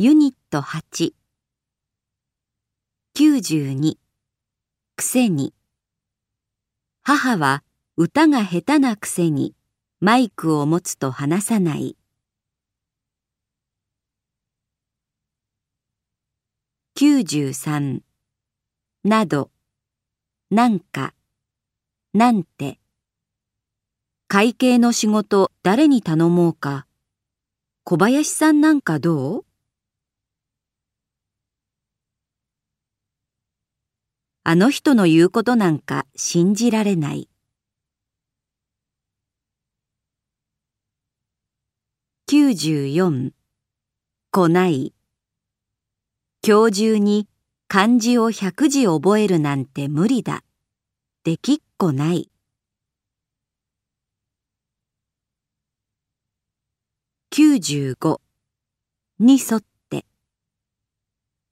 ユニット8 92くせに。母は歌が下手なくせにマイクを持つと話さない。93など。なんか。なんて。会計の仕事誰に頼もうか。小林さんなんかどう？あの人の言うことなんか信じられない。94来ない。今日中に漢字を100字覚えるなんて無理だ。できっこない。95に沿って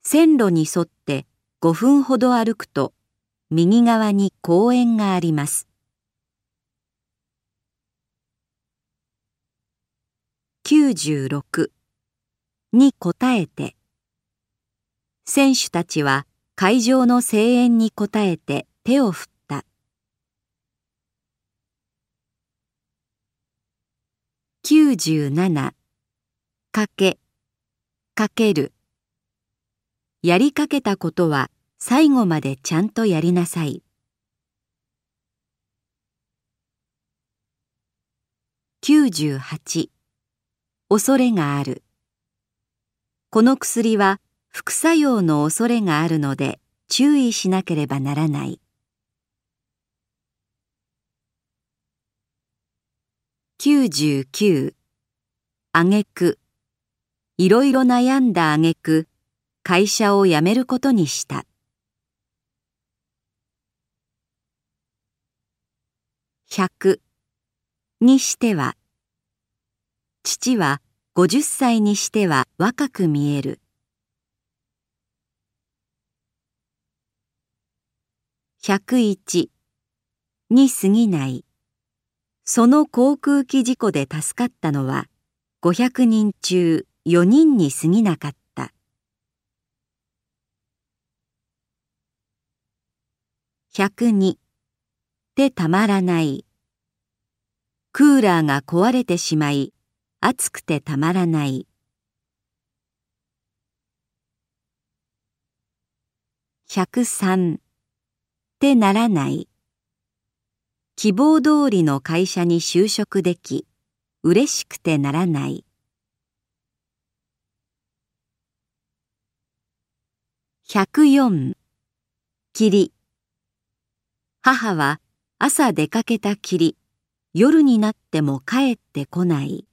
線路に沿って5分ほど歩くと右側に公園があります。96に答えて。選手たちは会場の声援に応えて手を振った。97かけ。かける。やりかけたことは最後までちゃんとやりなさい。98恐れがあるこの薬は副作用の恐れがあるので注意しなければならない。99あげくいろいろ悩んだあげく会社を辞めることにした。100にしては父は50歳にしては若く見える。101に過ぎない。その航空機事故で助かったのは500人中4人に過ぎなかった。102でたまらない。クーラーが壊れてしまい暑くてたまらない。103ってならない。希望通りの会社に就職でき、嬉しくてならない。104霧母は朝出かけたきり夜になっても帰ってこない。